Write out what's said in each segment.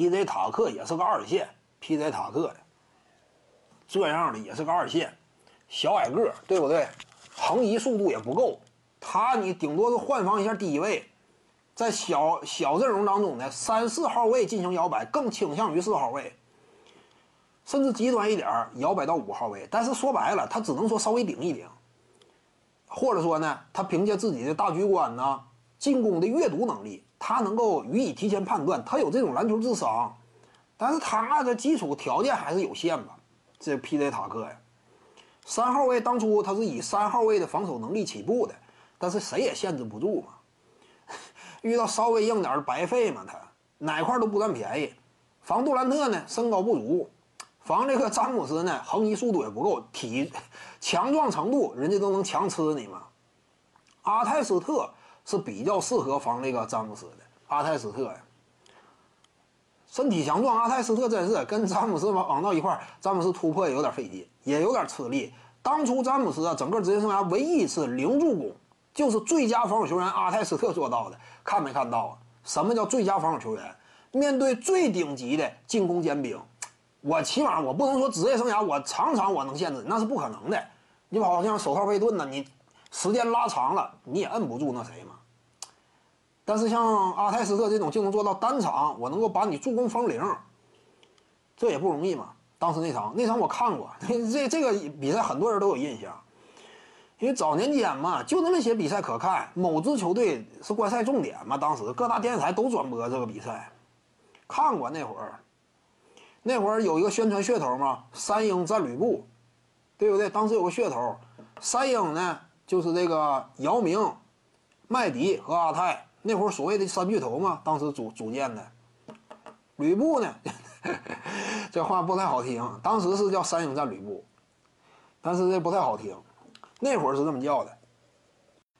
，P.J. 塔克也是个二线，P.J. 塔克的这样的也是个二线，小矮个，对不对？横移速度也不够，他你顶多是换防一下低位，在小小阵容当中呢，三四号位进行摇摆，更倾向于四号位，甚至极端一点摇摆到五号位。但是说白了，他只能说稍微顶一顶，或者说呢，他凭借自己的大局观呢，进攻的阅读能力，他能够予以提前判断，他有这种篮球智商。但是他的基础条件还是有限吧。这 P.J. 塔克呀，三号位当初他是以三号位的防守能力起步的，但是谁也限制不住嘛。遇到稍微硬点儿白费嘛，他哪块都不占便宜。防杜兰特呢，身高不足；防这个詹姆斯呢，横移速度也不够，体 强壮程度人家都能强吃你嘛。阿泰斯特是比较适合防这个詹姆斯的。阿泰斯特呀。身体强壮，阿泰斯特真是跟詹姆斯往往到一块儿，詹姆斯突破也有点费劲，也有点吃力。当初詹姆斯啊，整个职业生涯唯一一次零助攻，就是最佳防守球员阿泰斯特做到的。看没看到啊？什么叫最佳防守球员？面对最顶级的进攻尖兵，我起码我不能说职业生涯我场场我能限制，那是不可能的。你好像手套贝顿呢，你时间拉长了，你也摁不住那谁嘛。但是像阿泰斯特这种就能做到单场，我能够把你助攻封零，这也不容易嘛。当时那场那场我看过，这这个比赛很多人都有印象，因为早年间嘛，就那么些比赛可看。某支球队是观赛重点嘛，当时各大电视台都转播这个比赛，看过那会儿。那会儿有一个宣传噱头嘛，三英战吕布，对不对？当时有个噱头，三英呢就是这个姚明、麦迪和阿泰。那会儿所谓的三巨头嘛，当时组组建的，吕布呢，这话不太好听。当时是叫三英战吕布，但是这不太好听。那会儿是这么叫的。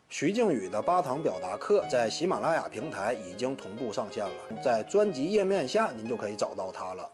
徐静宇的八堂表达课在喜马拉雅平台已经同步上线了，在专辑页面下您就可以找到它了。